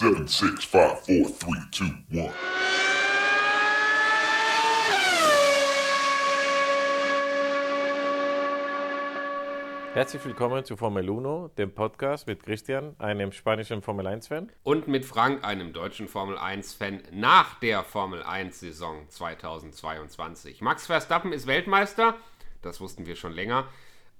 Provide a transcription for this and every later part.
Seven, six, five, four, three, two, one. Herzlich willkommen zu Formel Uno, dem Podcast mit Christian, einem spanischen Formel 1-Fan. Und mit Frank, einem deutschen Formel 1-Fan nach der Formel 1-Saison 2022. Max Verstappen ist Weltmeister, das wussten wir schon länger.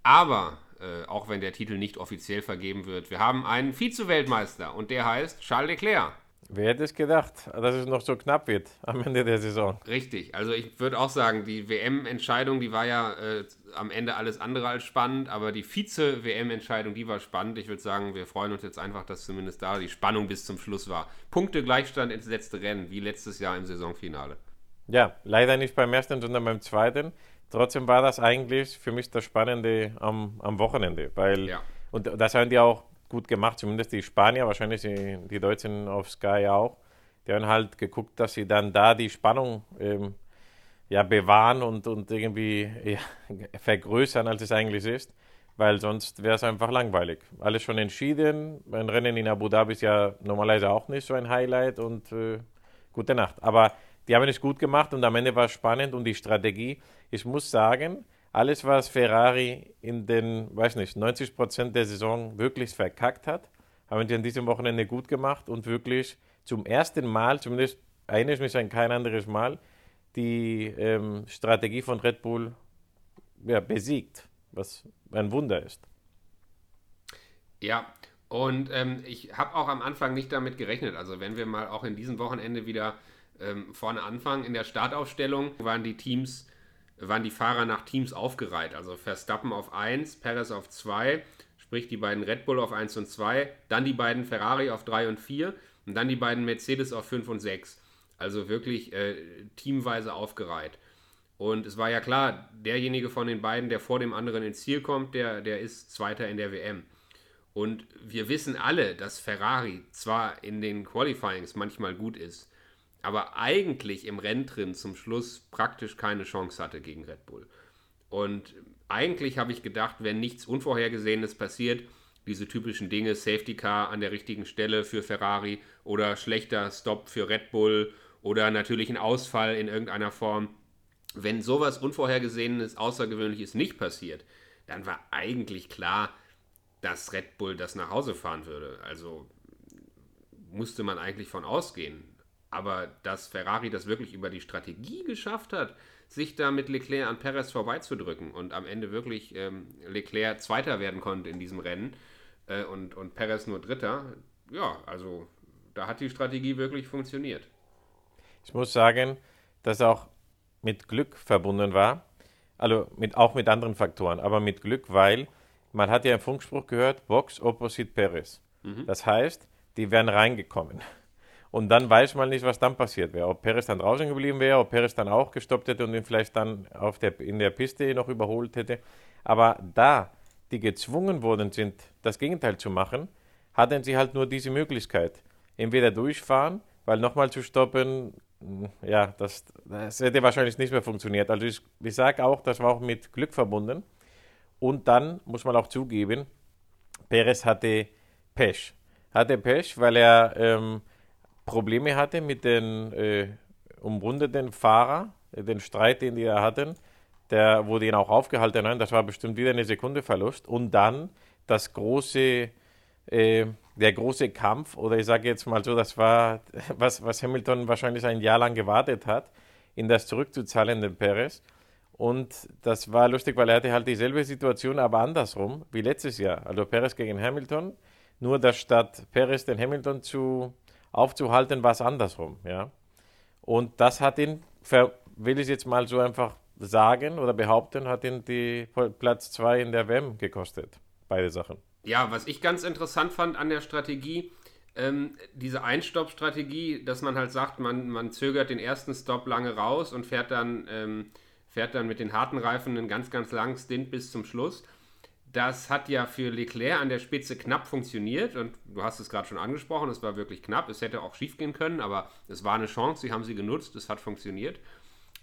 Aber äh, auch wenn der Titel nicht offiziell vergeben wird, wir haben einen Vize-Weltmeister und der heißt Charles Leclerc. Wer hätte es gedacht, dass es noch so knapp wird am Ende der Saison? Richtig, also ich würde auch sagen, die WM-Entscheidung, die war ja äh, am Ende alles andere als spannend, aber die Vize-WM-Entscheidung, die war spannend. Ich würde sagen, wir freuen uns jetzt einfach, dass zumindest da die Spannung bis zum Schluss war. Punkte Gleichstand ins letzte Rennen, wie letztes Jahr im Saisonfinale. Ja, leider nicht beim ersten, sondern beim zweiten. Trotzdem war das eigentlich für mich das Spannende am, am Wochenende, weil, ja. und das haben die auch gut gemacht, zumindest die Spanier, wahrscheinlich die, die Deutschen auf Sky auch. Die haben halt geguckt, dass sie dann da die Spannung ähm, ja, bewahren und, und irgendwie ja, vergrößern, als es eigentlich ist, weil sonst wäre es einfach langweilig. Alles schon entschieden. Ein Rennen in Abu Dhabi ist ja normalerweise auch nicht so ein Highlight und äh, gute Nacht. Aber die haben es gut gemacht und am Ende war es spannend und die Strategie, ich muss sagen, alles, was Ferrari in den, weiß nicht, 90 Prozent der Saison wirklich verkackt hat, haben die an diesem Wochenende gut gemacht und wirklich zum ersten Mal, zumindest erinnere ich mich an kein anderes Mal, die ähm, Strategie von Red Bull ja, besiegt, was ein Wunder ist. Ja, und ähm, ich habe auch am Anfang nicht damit gerechnet. Also wenn wir mal auch in diesem Wochenende wieder ähm, vorne anfangen, in der Startaufstellung waren die Teams waren die Fahrer nach Teams aufgereiht. Also Verstappen auf 1, Perez auf 2, sprich die beiden Red Bull auf 1 und 2, dann die beiden Ferrari auf 3 und 4 und dann die beiden Mercedes auf 5 und 6. Also wirklich äh, teamweise aufgereiht. Und es war ja klar, derjenige von den beiden, der vor dem anderen ins Ziel kommt, der, der ist Zweiter in der WM. Und wir wissen alle, dass Ferrari zwar in den Qualifyings manchmal gut ist, aber eigentlich im Rennen drin zum Schluss praktisch keine Chance hatte gegen Red Bull. Und eigentlich habe ich gedacht, wenn nichts Unvorhergesehenes passiert, diese typischen Dinge, Safety Car an der richtigen Stelle für Ferrari oder schlechter Stop für Red Bull oder natürlich ein Ausfall in irgendeiner Form. Wenn sowas Unvorhergesehenes, Außergewöhnliches nicht passiert, dann war eigentlich klar, dass Red Bull das nach Hause fahren würde. Also musste man eigentlich von ausgehen. Aber dass Ferrari das wirklich über die Strategie geschafft hat, sich da mit Leclerc an Perez vorbeizudrücken und am Ende wirklich ähm, Leclerc Zweiter werden konnte in diesem Rennen äh, und, und Perez nur Dritter, ja, also da hat die Strategie wirklich funktioniert. Ich muss sagen, dass auch mit Glück verbunden war, also mit, auch mit anderen Faktoren, aber mit Glück, weil man hat ja einen Funkspruch gehört, Box opposite Perez. Mhm. Das heißt, die wären reingekommen. Und dann weiß man nicht, was dann passiert wäre. Ob Perez dann draußen geblieben wäre, ob Perez dann auch gestoppt hätte und ihn vielleicht dann auf der, in der Piste noch überholt hätte. Aber da die gezwungen worden sind, das Gegenteil zu machen, hatten sie halt nur diese Möglichkeit. Entweder durchfahren, weil nochmal zu stoppen, ja, das, das hätte wahrscheinlich nicht mehr funktioniert. Also ich, ich sage auch, das war auch mit Glück verbunden. Und dann muss man auch zugeben, Perez hatte Pech. Hatte Pech, weil er ähm, Probleme hatte mit den äh, umrundeten Fahrer, äh, den Streit, den die da hatten, der wurde ihn auch aufgehalten. Nein, das war bestimmt wieder eine Sekunde Verlust. Und dann das große, äh, der große Kampf, oder ich sage jetzt mal so, das war, was, was Hamilton wahrscheinlich ein Jahr lang gewartet hat, in das zurückzuzahlen, den Perez. Und das war lustig, weil er hatte halt dieselbe Situation, aber andersrum wie letztes Jahr. Also Perez gegen Hamilton, nur dass statt Perez den Hamilton zu aufzuhalten, war es andersrum. Ja? Und das hat ihn, will ich jetzt mal so einfach sagen oder behaupten, hat ihn die Platz 2 in der WM gekostet. Beide Sachen. Ja, was ich ganz interessant fand an der Strategie, ähm, diese Einstopp-Strategie, dass man halt sagt, man, man zögert den ersten Stop lange raus und fährt dann, ähm, fährt dann mit den harten Reifen einen ganz, ganz langen Stint bis zum Schluss. Das hat ja für Leclerc an der Spitze knapp funktioniert und du hast es gerade schon angesprochen, es war wirklich knapp. Es hätte auch schief gehen können, aber es war eine Chance, sie haben sie genutzt, es hat funktioniert.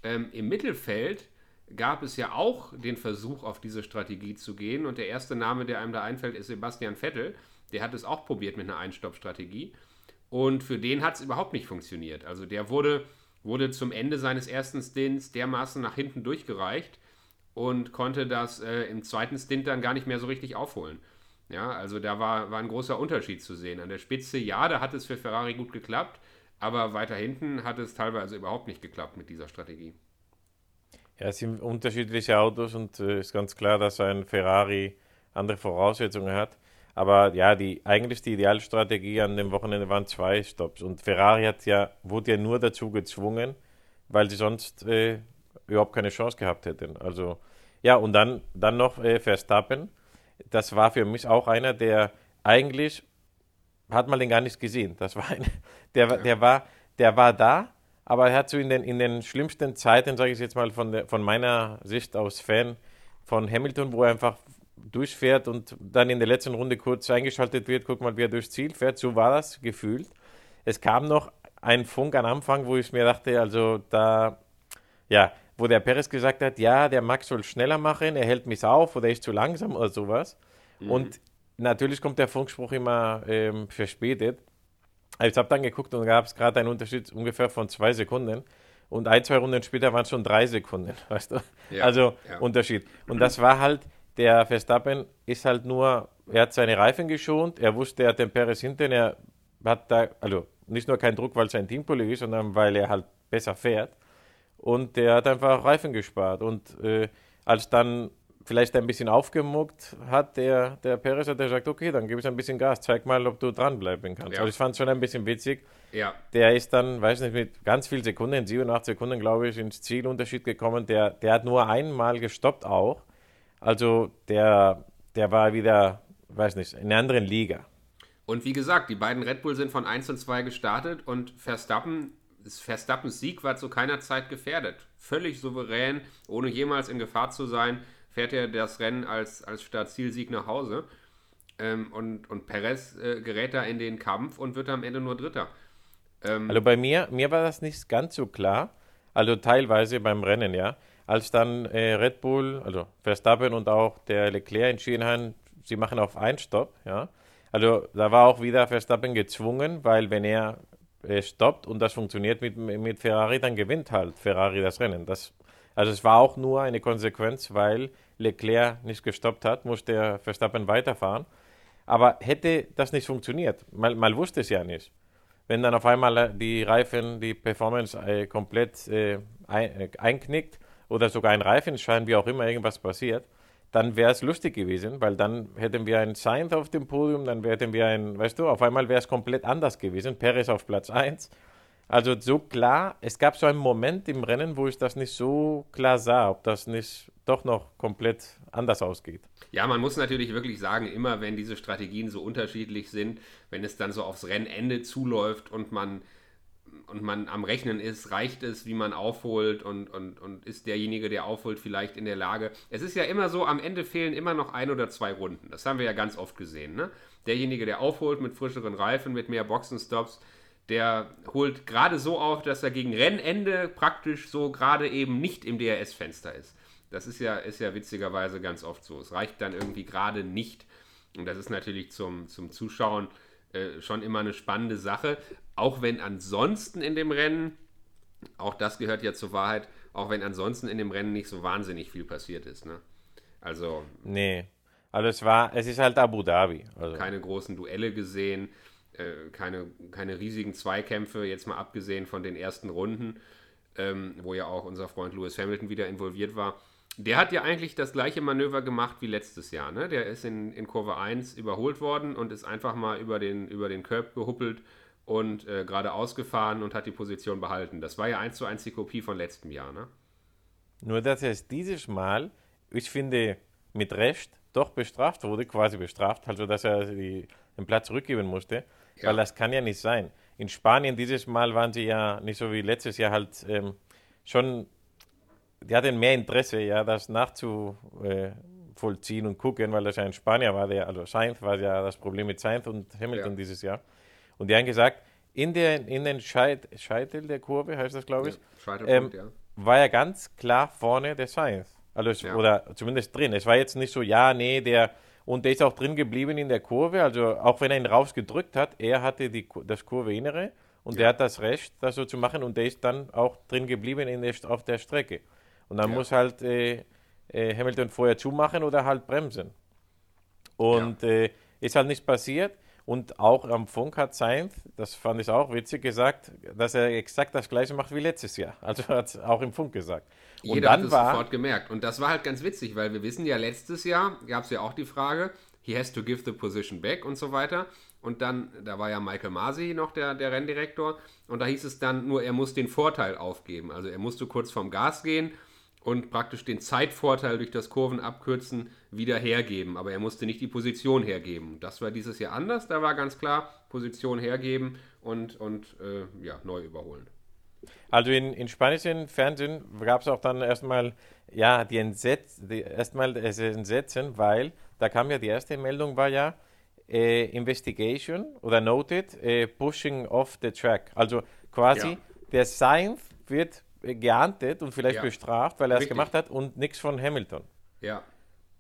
Ähm, Im Mittelfeld gab es ja auch den Versuch, auf diese Strategie zu gehen und der erste Name, der einem da einfällt, ist Sebastian Vettel. Der hat es auch probiert mit einer Einstopp-Strategie. Und für den hat es überhaupt nicht funktioniert. Also der wurde, wurde zum Ende seines ersten Stints dermaßen nach hinten durchgereicht und konnte das äh, im zweiten Stint dann gar nicht mehr so richtig aufholen. Ja, also da war, war ein großer Unterschied zu sehen. An der Spitze, ja, da hat es für Ferrari gut geklappt, aber weiter hinten hat es teilweise überhaupt nicht geklappt mit dieser Strategie. Ja, es sind unterschiedliche Autos und es äh, ist ganz klar, dass ein Ferrari andere Voraussetzungen hat. Aber ja, die, eigentlich die Idealstrategie an dem Wochenende waren zwei Stops. Und Ferrari hat ja, wurde ja nur dazu gezwungen, weil sie sonst äh, überhaupt keine Chance gehabt hätten. Also ja, und dann, dann noch äh, Verstappen. Das war für mich auch einer, der eigentlich hat man den gar nicht gesehen. Das war ein, der, der, war, der war da, aber er hat so in den, in den schlimmsten Zeiten, sage ich jetzt mal von, der, von meiner Sicht aus Fan von Hamilton, wo er einfach durchfährt und dann in der letzten Runde kurz eingeschaltet wird, guck mal, wie er durchs Ziel fährt. So war das gefühlt. Es kam noch ein Funk am Anfang, wo ich mir dachte, also da, ja, wo der Perez gesagt hat, ja, der Max soll schneller machen, er hält mich auf oder ist zu langsam oder sowas. Mhm. Und natürlich kommt der Funkspruch immer ähm, verspätet. Ich habe dann geguckt und gab es gerade einen Unterschied ungefähr von zwei Sekunden. Und ein, zwei Runden später waren es schon drei Sekunden, weißt du? Ja, also ja. Unterschied. Und das war halt, der Verstappen ist halt nur, er hat seine Reifen geschont, er wusste, er hat den Perez hinten, er hat da, also nicht nur keinen Druck, weil sein Teamkollege ist, sondern weil er halt besser fährt. Und der hat einfach Reifen gespart. Und äh, als dann vielleicht ein bisschen aufgemuckt hat, der, der Perez hat gesagt, okay, dann gib ich ein bisschen Gas, zeig mal, ob du dranbleiben kannst. Ja. Also ich fand es schon ein bisschen witzig. Ja. Der ist dann, weiß nicht, mit ganz vielen Sekunden, 87 Sekunden, glaube ich, ins Zielunterschied gekommen. Der, der hat nur einmal gestoppt auch. Also der, der war wieder, weiß nicht, in einer anderen Liga. Und wie gesagt, die beiden Red Bull sind von 1 und 2 gestartet und Verstappen, Verstappens Sieg war zu keiner Zeit gefährdet. Völlig souverän, ohne jemals in Gefahr zu sein fährt er das Rennen als, als Startzielsieg nach Hause. Ähm, und, und Perez äh, gerät da in den Kampf und wird am Ende nur Dritter. Ähm, also bei mir, mir war das nicht ganz so klar. Also teilweise beim Rennen, ja. Als dann äh, Red Bull, also Verstappen und auch der Leclerc entschieden haben, sie machen auf einen Stopp, ja. Also da war auch wieder Verstappen gezwungen, weil wenn er stoppt und das funktioniert mit, mit Ferrari, dann gewinnt halt Ferrari das Rennen. Das, also es war auch nur eine Konsequenz, weil Leclerc nicht gestoppt hat, musste er Verstappen weiterfahren. Aber hätte das nicht funktioniert, man, man wusste es ja nicht. Wenn dann auf einmal äh, die Reifen, die Performance äh, komplett äh, ein, äh, einknickt oder sogar ein Reifenschein, wie auch immer irgendwas passiert, dann wäre es lustig gewesen, weil dann hätten wir einen Sainz auf dem Podium, dann hätten wir ein, weißt du, auf einmal wäre es komplett anders gewesen. Perez auf Platz 1. Also so klar, es gab so einen Moment im Rennen, wo ich das nicht so klar sah, ob das nicht doch noch komplett anders ausgeht. Ja, man muss natürlich wirklich sagen, immer wenn diese Strategien so unterschiedlich sind, wenn es dann so aufs Rennende zuläuft und man und man am Rechnen ist, reicht es, wie man aufholt und, und, und ist derjenige, der aufholt, vielleicht in der Lage. Es ist ja immer so, am Ende fehlen immer noch ein oder zwei Runden. Das haben wir ja ganz oft gesehen. Ne? Derjenige, der aufholt mit frischeren Reifen, mit mehr Boxenstops, der holt gerade so auf, dass er gegen Rennende praktisch so gerade eben nicht im DRS-Fenster ist. Das ist ja, ist ja witzigerweise ganz oft so. Es reicht dann irgendwie gerade nicht. Und das ist natürlich zum, zum Zuschauen äh, schon immer eine spannende Sache. Auch wenn ansonsten in dem Rennen, auch das gehört ja zur Wahrheit, auch wenn ansonsten in dem Rennen nicht so wahnsinnig viel passiert ist. Ne? Also. Nee. Also es war, es ist halt Abu Dhabi. Also. Keine großen Duelle gesehen, äh, keine, keine riesigen Zweikämpfe, jetzt mal abgesehen von den ersten Runden, ähm, wo ja auch unser Freund Lewis Hamilton wieder involviert war. Der hat ja eigentlich das gleiche Manöver gemacht wie letztes Jahr. Ne? Der ist in, in Kurve 1 überholt worden und ist einfach mal über den, über den Curb gehuppelt und äh, geradeaus gefahren und hat die Position behalten. Das war ja 1 zu 1 die Kopie von letztem Jahr. Ne? Nur, dass er es dieses Mal, ich finde, mit Recht doch bestraft wurde, quasi bestraft, also dass er die, den Platz zurückgeben musste, ja. weil das kann ja nicht sein. In Spanien dieses Mal waren sie ja nicht so wie letztes Jahr halt ähm, schon die hatten mehr Interesse, ja, das nachzuvollziehen und gucken, weil das ja ein Spanier war, der, also Sainz war ja das Problem mit Sainz und Hamilton ja. dieses Jahr. Und die haben gesagt, in, der, in den Scheit, Scheitel der Kurve, heißt das, glaube ich, ja, ähm, ja. war ja ganz klar vorne der Sainz. Also es, Oder zumindest drin. Es war jetzt nicht so, ja, nee, der, Und der ist auch drin geblieben in der Kurve. Also auch wenn er ihn rausgedrückt hat, er hatte die, das Kurveinnere und Ja. er hat das Recht, das so zu machen. Und der ist dann auch drin geblieben in der, auf der Strecke. Und dann Ja. muss halt äh, äh, Hamilton vorher zumachen oder halt bremsen. Und äh, ist halt nichts passiert. Und auch am Funk hat Sainz, das fand ich auch witzig, gesagt, dass er exakt das gleiche macht wie letztes Jahr. Also hat es auch im Funk gesagt. Und Jeder hat es war, sofort gemerkt. Und das war halt ganz witzig, weil wir wissen ja, letztes Jahr gab es ja auch die Frage, he has to give the position back und so weiter. Und dann, da war ja Michael Masi noch der, der Renndirektor. Und da hieß es dann nur, er muss den Vorteil aufgeben. Also er musste kurz vom Gas gehen und praktisch den Zeitvorteil durch das Kurvenabkürzen wieder hergeben. Aber er musste nicht die Position hergeben. Das war dieses Jahr anders. Da war ganz klar, Position hergeben und, und äh, ja, neu überholen. Also in, in spanischen Fernsehen gab es auch dann erstmal, ja, die, Entsetz, die erstmal das Entsetzen, weil da kam ja die erste Meldung war ja äh, Investigation oder Noted äh, Pushing off the track. Also quasi Ja. der Sainz wird äh, geahndet und vielleicht Ja. bestraft, weil er es gemacht hat und nichts von Hamilton. Ja,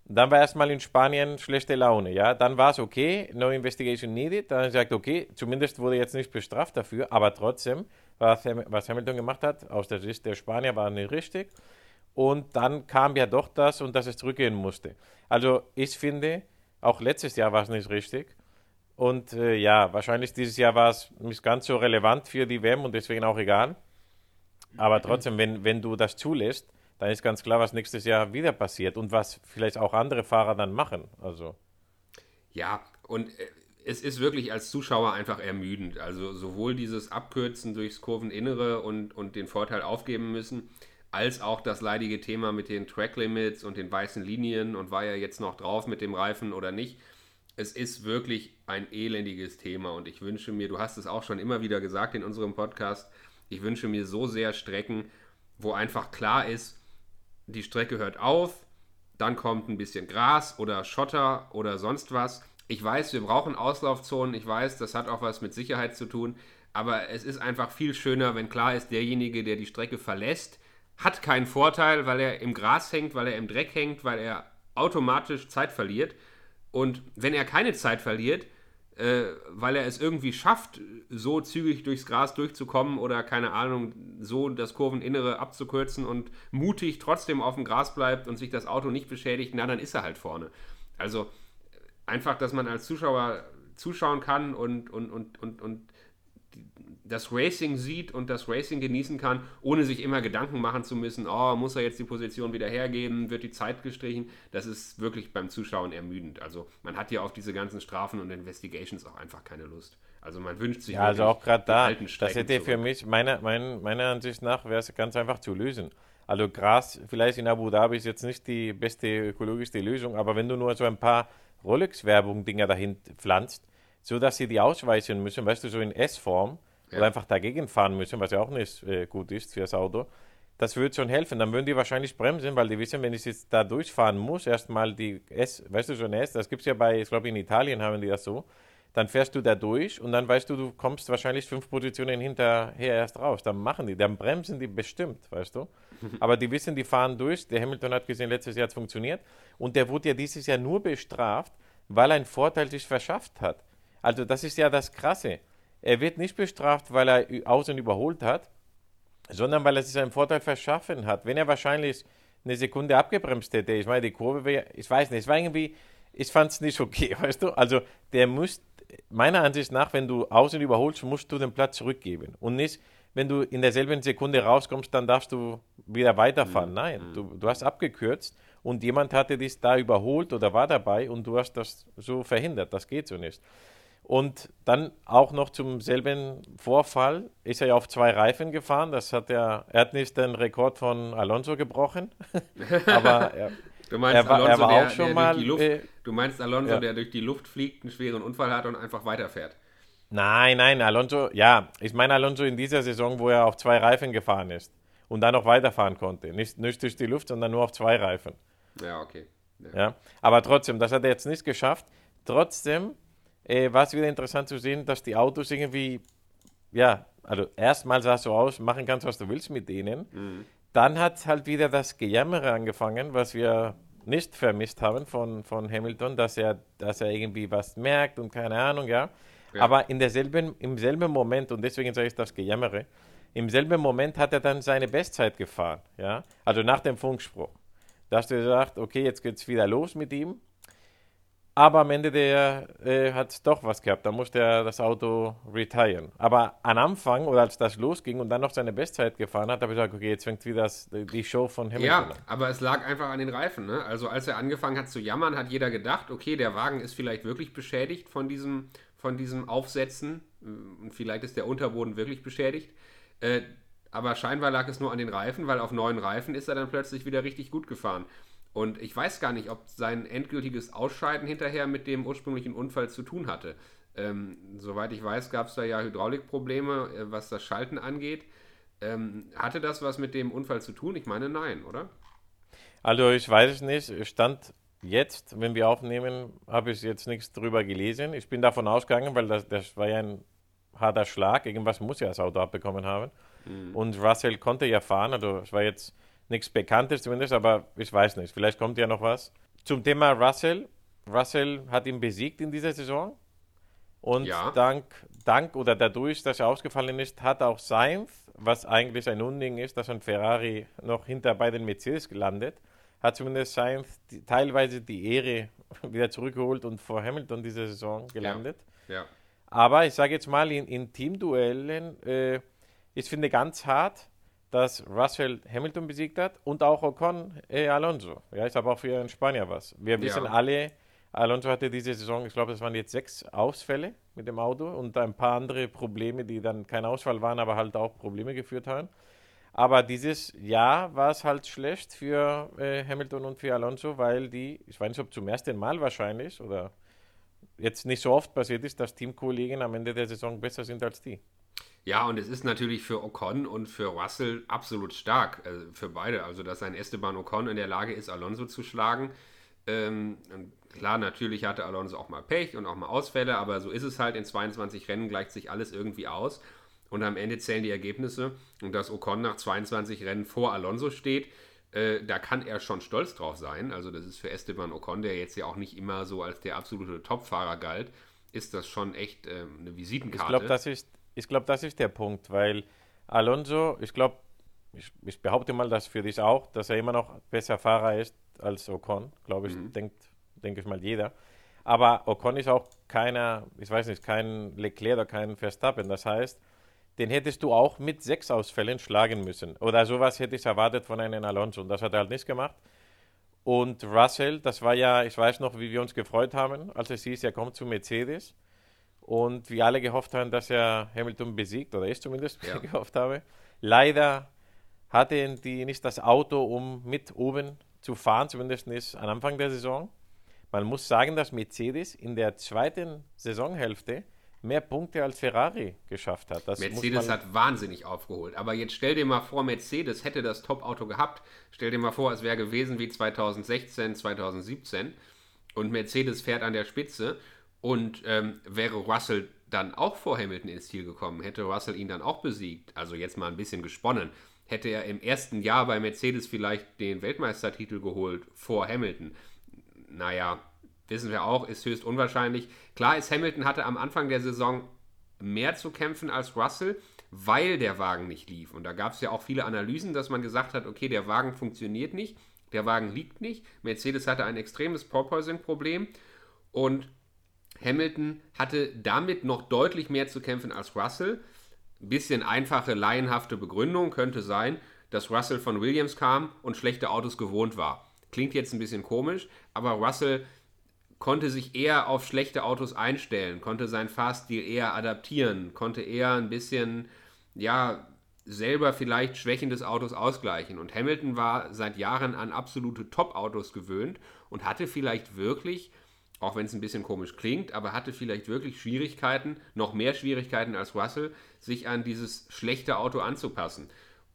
Dann war erstmal in Spanien schlechte Laune, ja. Dann war es okay, no investigation needed. Dann sagt okay, zumindest wurde jetzt nicht bestraft dafür, aber trotzdem, was, was Hamilton gemacht hat, aus der Sicht der Spanier war nicht richtig. Und dann kam ja doch das und dass es zurückgehen musste. Also ich finde, auch letztes Jahr war es nicht richtig. Und äh, ja, wahrscheinlich dieses Jahr war es nicht ganz so relevant für die WM und deswegen auch egal. Aber trotzdem, wenn, wenn du das zulässt, dann ist ganz klar, was nächstes Jahr wieder passiert und was vielleicht auch andere Fahrer dann machen. Also, Ja, und äh, es ist wirklich als Zuschauer einfach ermüdend. Also sowohl dieses Abkürzen durchs Kurveninnere und, und den Vorteil aufgeben müssen, als auch das leidige Thema mit den Track Limits und den weißen Linien und war ja jetzt noch drauf mit dem Reifen oder nicht. Es ist wirklich ein elendiges Thema und ich wünsche mir, du hast es auch schon immer wieder gesagt in unserem Podcast, ich wünsche mir so sehr Strecken, wo einfach klar ist, die Strecke hört auf, dann kommt ein bisschen Gras oder Schotter oder sonst was. Ich weiß, wir brauchen Auslaufzonen, ich weiß, das hat auch was mit Sicherheit zu tun, aber es ist einfach viel schöner, wenn klar ist, derjenige, der die Strecke verlässt, hat keinen Vorteil, weil er im Gras hängt, weil er im Dreck hängt, weil er automatisch Zeit verliert. Und wenn er keine Zeit verliert, weil er es irgendwie schafft, so zügig durchs Gras durchzukommen oder keine Ahnung, so das Kurveninnere abzukürzen und mutig trotzdem auf dem Gras bleibt und sich das Auto nicht beschädigt, na, dann ist er halt vorne. Also einfach, dass man als Zuschauer zuschauen kann und, und, und, und, und das Racing sieht und das Racing genießen kann, ohne sich immer Gedanken machen zu müssen, oh, muss er jetzt die Position wieder hergeben, wird die Zeit gestrichen. Das ist wirklich beim Zuschauen ermüdend. Also man hat ja auf diese ganzen Strafen und Investigations auch einfach keine Lust. Also man wünscht sich ja, also auch gerade da, das hätte für mich, meiner, mein, meiner Ansicht nach, wäre es ganz einfach zu lösen. Also Gras, vielleicht in Abu Dhabi ist jetzt nicht die beste ökologischste Lösung, aber wenn du nur so ein paar Rolex-Werbung-Dinger dahin pflanzt, so dass sie die ausweichen müssen, weißt du, so in S-Form, Ja. oder einfach dagegen fahren müssen, was ja auch nicht äh, gut ist für das Auto, das würde schon helfen. Dann würden die wahrscheinlich bremsen, weil die wissen, wenn ich jetzt da durchfahren muss, erstmal die S, weißt du, ein S, das gibt es ja bei, ich glaube in Italien haben die das so, dann fährst du da durch und dann weißt du, du kommst wahrscheinlich fünf Positionen hinterher erst raus. Dann machen die, dann bremsen die bestimmt, weißt du. Aber die wissen, die fahren durch. Der Hamilton hat gesehen, letztes Jahr hat es funktioniert. Und der wurde ja dieses Jahr nur bestraft, weil er einen Vorteil sich verschafft hat. Also das ist ja das Krasse. Er wird nicht bestraft, weil er außen überholt hat, sondern weil er sich einen Vorteil verschaffen hat. Wenn er wahrscheinlich eine Sekunde abgebremst hätte, ich meine, die Kurve wäre, ich weiß nicht, es war irgendwie, ich fand es nicht okay, weißt du? Also der muss, meiner Ansicht nach, wenn du außen überholst, musst du den Platz zurückgeben. Und nicht, wenn du in derselben Sekunde rauskommst, dann darfst du wieder weiterfahren. Nein, du, du hast abgekürzt und jemand hatte dich da überholt oder war dabei und du hast das so verhindert. Das geht so nicht. Und dann auch noch zum selben Vorfall ist er ja auf zwei Reifen gefahren. Das hat er, er hat nicht den Rekord von Alonso gebrochen, aber er, Du meinst er war- er Alonso, war der, auch schon mal, durch die Luft, äh, du meinst Alonso, ja. der durch die Luft fliegt, einen schweren Unfall hat und einfach weiterfährt. nein, nein, Alonso, ja, ich meine Alonso in dieser Saison, wo er auf zwei Reifen gefahren ist und dann noch weiterfahren konnte. Nicht, nicht durch die Luft, sondern nur auf zwei Reifen. Ja, okay. Ja. Ja, aber trotzdem, das hat er jetzt nicht geschafft. Trotzdem äh, war es wieder interessant zu sehen, dass die Autos irgendwie, ja, also erstmal sah es so aus, machen kannst, was du willst mit denen. Dann hat halt wieder das Gejammere angefangen, was wir nicht vermisst haben von, von Hamilton, dass er, dass er irgendwie was merkt und keine Ahnung, ja. Ja. Aber in derselben, im selben Moment, und deswegen sage ich das Gejammere, im selben Moment hat er dann seine Bestzeit gefahren, ja. Also nach dem Funkspruch. Da hast du gesagt, okay, jetzt geht's wieder los mit ihm. Aber am Ende der äh, hat doch was gehabt. Da musste er das Auto retiren. Aber am Anfang oder als das losging und dann noch seine Bestzeit gefahren hat, habe ich gesagt, okay, jetzt fängt wieder das, die Show von Hamilton Ja, an. aber es lag einfach an den Reifen. Ne? Also als er angefangen hat zu jammern, hat jeder gedacht, okay, der Wagen ist vielleicht wirklich beschädigt von diesem, von diesem Aufsetzen. Und vielleicht ist der Unterboden wirklich beschädigt. Äh, aber scheinbar lag es nur an den Reifen, weil auf neuen Reifen ist er dann plötzlich wieder richtig gut gefahren. Und ich weiß gar nicht, ob sein endgültiges Ausscheiden hinterher mit dem ursprünglichen Unfall zu tun hatte. Ähm, soweit ich weiß, gab es da ja Hydraulikprobleme, äh, was das Schalten angeht. Ähm, hatte das was mit dem Unfall zu tun? Ich meine, nein, oder? Also ich weiß es nicht. Es Stand jetzt, wenn wir aufnehmen, habe ich jetzt nichts drüber gelesen. Ich bin davon ausgegangen, weil das, das war ja ein harter Schlag. Irgendwas muss ja das Auto abbekommen haben. Und Russell konnte ja fahren. Also es war jetzt nichts Bekanntes zumindest, aber ich weiß nicht. Vielleicht kommt ja noch was. Zum Thema Russell. Russell hat ihn besiegt in dieser Saison. Und Ja. dank, dank oder dadurch, dass er ausgefallen ist, hat auch Sainz, was eigentlich ein Unding ist, dass ein Ferrari noch hinter bei den Mercedes gelandet, hat zumindest Sainz die, teilweise die Ehre wieder zurückgeholt und vor Hamilton diese Saison gelandet. Ja. Aber ich sage jetzt mal, in, in Teamduellen, äh, ich finde ganz hart, dass Russell Hamilton besiegt hat und auch Ocon äh, Alonso. Ja, ich habe auch für einen Spanier was. Wir wissen Ja. alle, Alonso hatte diese Saison, ich glaube, es waren jetzt sechs Ausfälle mit dem Auto und ein paar andere Probleme, die dann kein Ausfall waren, aber halt auch Probleme geführt haben. Aber dieses Jahr war es halt schlecht für äh, Hamilton und für Alonso, weil die, ich weiß nicht, ob zum ersten Mal wahrscheinlich oder jetzt nicht so oft passiert ist, dass Teamkollegen am Ende der Saison besser sind als die. Ja, und es ist natürlich für Ocon und für Russell absolut stark, äh, für beide. Also, dass ein Esteban Ocon in der Lage ist, Alonso zu schlagen. Ähm, klar, natürlich hatte Alonso auch mal Pech und auch mal Ausfälle, aber so ist es halt. In 22 Rennen gleicht sich alles irgendwie aus. Und am Ende zählen die Ergebnisse. Und dass Ocon nach 22 Rennen vor Alonso steht, äh, da kann er schon stolz drauf sein. Also, das ist für Esteban Ocon, der jetzt ja auch nicht immer so als der absolute Topfahrer galt, ist das schon echt ähm, eine Visitenkarte. Ich glaube, das, ist, ich glaub, das ist der Punkt, weil Alonso, ich glaube, ich, ich behaupte mal, dass für dich auch, dass er immer noch besser Fahrer ist als Ocon, glaube ich, denkt, denke ich mal jeder. Aber Ocon ist auch keiner, ich weiß nicht, kein Leclerc oder kein Verstappen. Das heißt, den hättest du auch mit sechs Ausfällen schlagen müssen. Oder sowas hätte ich erwartet von einem Alonso. Und das hat er halt nicht gemacht. Und Russell, das war ja, ich weiß noch, wie wir uns gefreut haben, als es hieß, er kommt zu Mercedes. Und wir alle gehofft haben, dass er Hamilton besiegt, oder ich zumindest Ja. gehofft habe. Leider hatten die nicht das Auto, um mit oben zu fahren, zumindest nicht am Anfang der Saison. Man muss sagen, dass Mercedes in der zweiten Saisonhälfte mehr Punkte als Ferrari geschafft hat. Das Mercedes hat wahnsinnig aufgeholt. Aber jetzt stell dir mal vor, Mercedes hätte das Top-Auto gehabt. Stell dir mal vor, es wäre gewesen wie 2016, 2017 und Mercedes fährt an der Spitze und ähm, wäre Russell dann auch vor Hamilton ins Ziel gekommen, hätte Russell ihn dann auch besiegt, also jetzt mal ein bisschen gesponnen, hätte er im ersten Jahr bei Mercedes vielleicht den Weltmeistertitel geholt vor Hamilton. Naja, wissen wir auch, ist höchst unwahrscheinlich. Klar ist, Hamilton hatte am Anfang der Saison mehr zu kämpfen als Russell, weil der Wagen nicht lief. Und da gab es ja auch viele Analysen, dass man gesagt hat, okay, der Wagen funktioniert nicht, der Wagen liegt nicht. Mercedes hatte ein extremes Porpoising-Problem und Hamilton hatte damit noch deutlich mehr zu kämpfen als Russell. Ein bisschen einfache, laienhafte Begründung könnte sein, dass Russell von Williams kam und schlechte Autos gewohnt war. Klingt jetzt ein bisschen komisch, aber Russell konnte sich eher auf schlechte Autos einstellen, konnte seinen Fahrstil eher adaptieren, konnte eher ein bisschen, ja, selber vielleicht Schwächen des Autos ausgleichen. Und Hamilton war seit Jahren an absolute Top-Autos gewöhnt und hatte vielleicht wirklich, auch wenn es ein bisschen komisch klingt, aber hatte vielleicht wirklich Schwierigkeiten, noch mehr Schwierigkeiten als Russell, sich an dieses schlechte Auto anzupassen.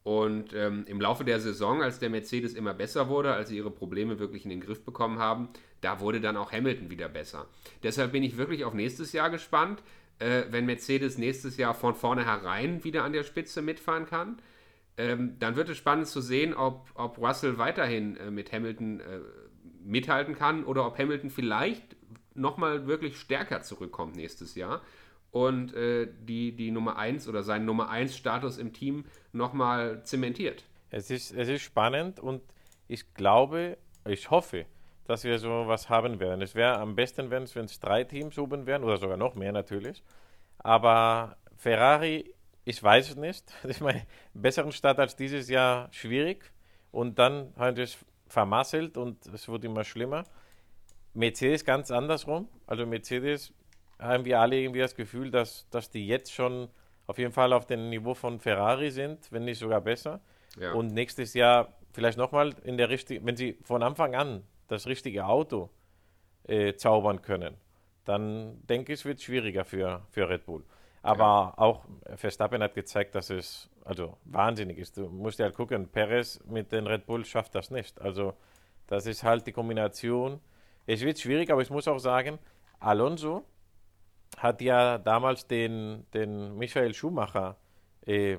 Und ähm, im Laufe der Saison, als der Mercedes immer besser wurde, als sie ihre Probleme wirklich in den Griff bekommen haben, da wurde dann auch Hamilton wieder besser. Deshalb bin ich wirklich auf nächstes Jahr gespannt, äh, wenn Mercedes nächstes Jahr von vornherein wieder an der Spitze mitfahren kann. Ähm, dann wird es spannend zu sehen, ob, ob Russell weiterhin äh, mit Hamilton äh, mithalten kann oder ob Hamilton vielleicht nochmal wirklich stärker zurückkommt nächstes Jahr und äh, die, die Nummer 1 oder seinen Nummer 1 Status im Team nochmal zementiert. Es ist, es ist spannend und ich glaube, ich hoffe, dass wir so was haben werden. Es wäre am besten, wenn es drei Teams oben wären oder sogar noch mehr natürlich. Aber Ferrari, ich weiß es nicht. Ich meine, besseren Start als dieses Jahr schwierig und dann hat es vermasselt und es wird immer schlimmer. Mercedes ganz andersrum. Also Mercedes haben wir alle irgendwie das Gefühl, dass, dass die jetzt schon auf jeden Fall auf dem Niveau von Ferrari sind, wenn nicht sogar besser. Ja. Und nächstes Jahr vielleicht nochmal in der richtigen, wenn sie von Anfang an das richtige Auto äh, zaubern können, dann denke ich, es wird schwieriger für, für Red Bull. Aber ja. auch Verstappen hat gezeigt, dass es also wahnsinnig ist. Du musst ja halt gucken, Perez mit den Red Bull schafft das nicht. Also das ist halt die Kombination. Es wird schwierig, aber ich muss auch sagen, Alonso hat ja damals den, den Michael Schumacher äh,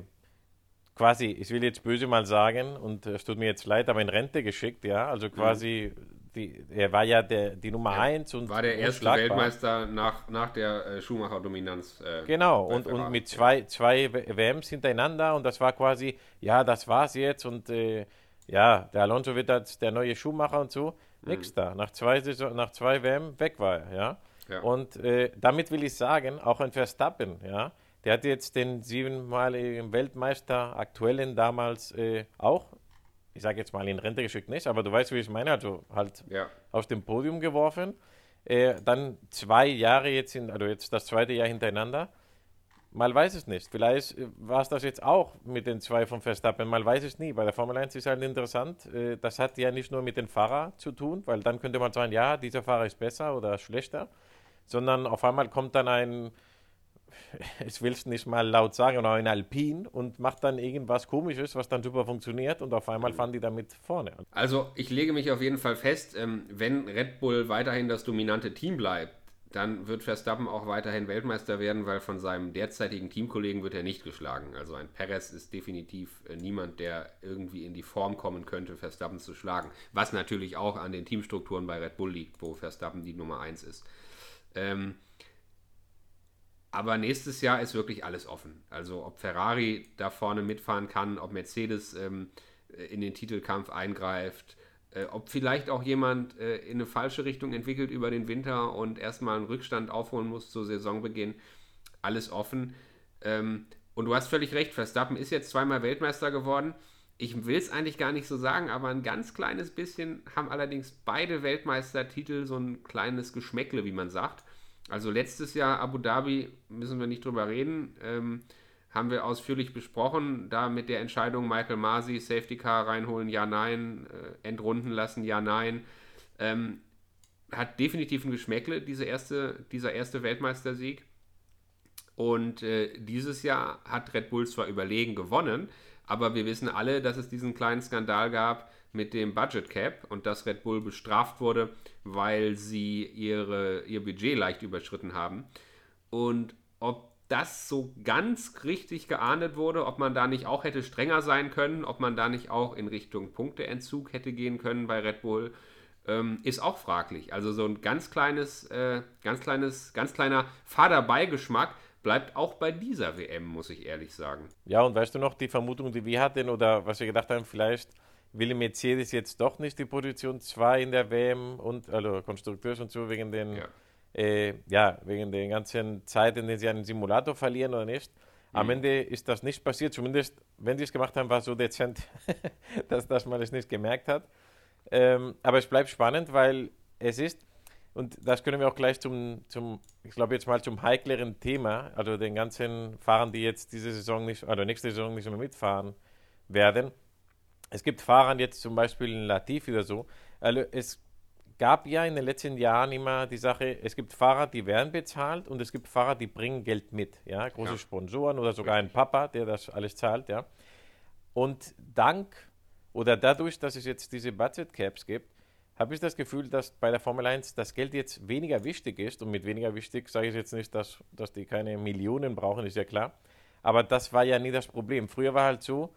quasi, ich will jetzt böse mal sagen, und es tut mir jetzt leid, aber in Rente geschickt, ja. Also quasi, mhm. Die, er war ja der, die Nummer 1 und. War der erste Weltmeister nach, nach der äh, Schumacher-Dominanz. Äh, genau, und, und mit zwei, zwei WMs hintereinander und das war quasi, ja, das war's jetzt und äh, ja, der Alonso wird jetzt der neue Schumacher und so. Mhm. Nix da. Nach zwei, Saison, nach zwei WM weg war er, ja. ja. Und äh, damit will ich sagen, auch ein Verstappen, ja der hat jetzt den siebenmaligen Weltmeister, aktuellen damals äh, auch, ich sage jetzt mal in Rente geschickt nicht, aber du weißt, wie ich meine, also halt ja. aus dem Podium geworfen. Äh, dann zwei Jahre jetzt, in, also jetzt das zweite Jahr hintereinander. Mal weiß es nicht. Vielleicht äh, war es das jetzt auch mit den zwei von Verstappen. Mal weiß es nie. Bei der Formel 1 ist halt interessant. Äh, das hat ja nicht nur mit dem Fahrer zu tun, weil dann könnte man sagen, ja, dieser Fahrer ist besser oder schlechter, sondern auf einmal kommt dann ein ich will es nicht mal laut sagen, oder in Alpin und macht dann irgendwas Komisches, was dann super funktioniert und auf einmal fahren die damit vorne. Also ich lege mich auf jeden Fall fest, ähm, wenn Red Bull weiterhin das dominante Team bleibt, dann wird Verstappen auch weiterhin Weltmeister werden, weil von seinem derzeitigen Teamkollegen wird er nicht geschlagen. Also ein Perez ist definitiv äh, niemand, der irgendwie in die Form kommen könnte, Verstappen zu schlagen. Was natürlich auch an den Teamstrukturen bei Red Bull liegt, wo Verstappen die Nummer 1 ist. Ähm, aber nächstes Jahr ist wirklich alles offen. Also ob Ferrari da vorne mitfahren kann, ob Mercedes ähm, in den Titelkampf eingreift, äh, ob vielleicht auch jemand äh, in eine falsche Richtung entwickelt über den Winter und erstmal einen Rückstand aufholen muss zu Saisonbeginn. Alles offen. Ähm, und du hast völlig recht, Verstappen ist jetzt zweimal Weltmeister geworden. Ich will es eigentlich gar nicht so sagen, aber ein ganz kleines bisschen haben allerdings beide Weltmeistertitel so ein kleines Geschmäckle, wie man sagt. Also letztes Jahr Abu Dhabi, müssen wir nicht drüber reden, ähm, haben wir ausführlich besprochen, da mit der Entscheidung Michael Masi, Safety Car reinholen, ja, nein, äh, entrunden lassen, ja, nein. Ähm, hat definitiv ein Geschmäckle, diese erste, dieser erste Weltmeistersieg. Und äh, dieses Jahr hat Red Bull zwar überlegen gewonnen, aber wir wissen alle, dass es diesen kleinen Skandal gab mit dem Budget Cap und dass Red Bull bestraft wurde, weil sie ihre, ihr Budget leicht überschritten haben. Und ob das so ganz richtig geahndet wurde, ob man da nicht auch hätte strenger sein können, ob man da nicht auch in Richtung Punkteentzug hätte gehen können bei Red Bull, ähm, ist auch fraglich. Also so ein ganz kleines, äh, ganz kleines, ganz kleiner Faderbeigeschmack bleibt auch bei dieser WM, muss ich ehrlich sagen. Ja, und weißt du noch die Vermutung, die wir hatten oder was wir gedacht haben, vielleicht will Mercedes jetzt doch nicht die Position 2 in der WM und also Konstrukteurs und so wegen den ja. Äh, ja wegen der ganzen Zeit, in der sie einen Simulator verlieren oder nicht. Am mhm. Ende ist das nicht passiert, zumindest wenn sie es gemacht haben, war es so dezent, dass, dass man es nicht gemerkt hat. Ähm, aber es bleibt spannend, weil es ist, und das können wir auch gleich zum, zum ich glaube jetzt mal zum heikleren Thema, also den ganzen Fahrern, die jetzt diese Saison nicht, oder nächste Saison nicht mehr mitfahren werden. Es gibt Fahrer jetzt zum Beispiel in Latifi oder so. Also es gab ja in den letzten Jahren immer die Sache, es gibt Fahrer, die werden bezahlt und es gibt Fahrer, die bringen Geld mit. Ja, große ja. Sponsoren oder sogar ein Papa, der das alles zahlt. Ja. Und dank oder dadurch, dass es jetzt diese Budget Caps gibt, habe ich das Gefühl, dass bei der Formel 1 das Geld jetzt weniger wichtig ist. Und mit weniger wichtig sage ich jetzt nicht, dass, dass die keine Millionen brauchen, ist ja klar. Aber das war ja nie das Problem. Früher war halt so,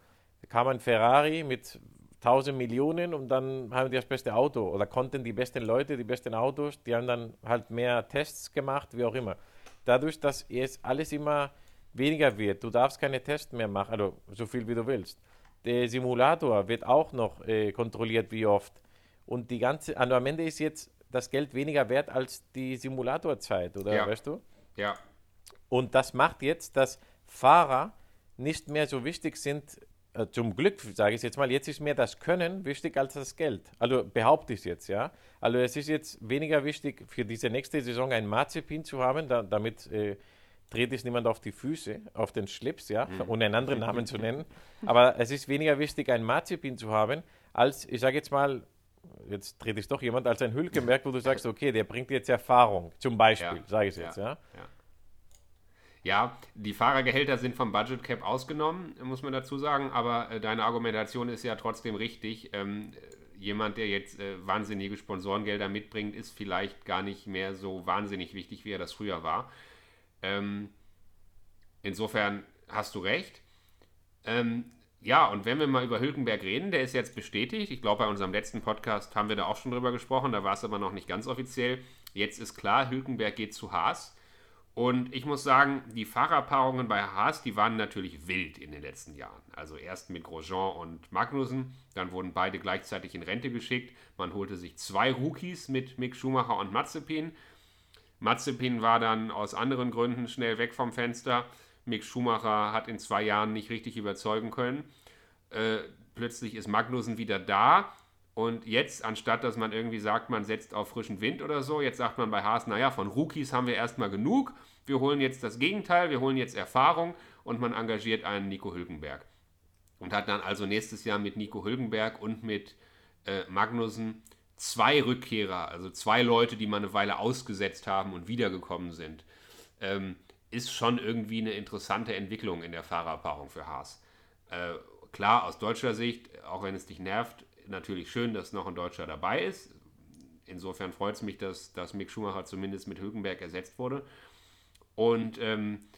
kam ein Ferrari mit 1000 Millionen und dann haben die das beste Auto oder konnten die besten Leute, die besten Autos, die haben dann halt mehr Tests gemacht, wie auch immer. Dadurch, dass jetzt alles immer weniger wird, du darfst keine Tests mehr machen, also so viel wie du willst. Der Simulator wird auch noch äh, kontrolliert, wie oft. Und die ganze, also am Ende ist jetzt das Geld weniger wert als die Simulatorzeit, oder Ja. weißt du? Ja, Und das macht jetzt, dass Fahrer nicht mehr so wichtig sind, zum Glück sage ich jetzt mal, jetzt ist mehr das Können wichtig als das Geld. Also behaupte ich jetzt, ja. Also es ist jetzt weniger wichtig für diese nächste Saison ein Mazepin zu haben, da, damit äh, dreht es niemand auf die Füße, auf den Schlips, ja, ohne einen anderen Namen zu nennen. Aber es ist weniger wichtig, ein Mazepin zu haben, als, ich sage jetzt mal, jetzt dreht es doch jemand, als ein Hülkenberg, wo du sagst, okay, der bringt jetzt Erfahrung, zum Beispiel, Ja. sage ich jetzt, ja. Ja, die Fahrergehälter sind vom Budget Cap ausgenommen, muss man dazu sagen, aber äh, deine Argumentation ist ja trotzdem richtig. Ähm, äh, jemand, der jetzt äh, wahnsinnige Sponsorengelder mitbringt, ist vielleicht gar nicht mehr so wahnsinnig wichtig, wie er das früher war. Ähm, insofern hast du recht. Ähm, ja, und wenn wir mal über Hülkenberg reden, der ist jetzt bestätigt. Ich glaube, bei unserem letzten Podcast haben wir da auch schon drüber gesprochen, da war es aber noch nicht ganz offiziell. Jetzt ist klar, Hülkenberg geht zu Haas. Und ich muss sagen, die Fahrerpaarungen bei Haas, die waren natürlich wild in den letzten Jahren. Also erst mit Grosjean und Magnussen, dann wurden beide gleichzeitig in Rente geschickt. Man holte sich zwei Rookies mit Mick Schumacher und Mazepin. Mazepin war dann aus anderen Gründen schnell weg vom Fenster. Mick Schumacher hat in zwei Jahren nicht richtig überzeugen können. Äh, plötzlich ist Magnussen wieder da. Und jetzt, anstatt dass man irgendwie sagt, man setzt auf frischen Wind oder so, jetzt sagt man bei Haas, naja, von Rookies haben wir erstmal genug. Wir holen jetzt das Gegenteil, wir holen jetzt Erfahrung und man engagiert einen Nico Hülkenberg. Und hat dann also nächstes Jahr mit Nico Hülkenberg und mit äh, Magnussen zwei Rückkehrer, also zwei Leute, die mal eine Weile ausgesetzt haben und wiedergekommen sind. Ähm, ist schon irgendwie eine interessante Entwicklung in der Fahrerpaarung für Haas. Äh, klar, aus deutscher Sicht, auch wenn es dich nervt, natürlich schön, dass noch ein Deutscher dabei ist. Insofern freut es mich, dass, dass Mick Schumacher zumindest mit Hülkenberg ersetzt wurde. Und ähm,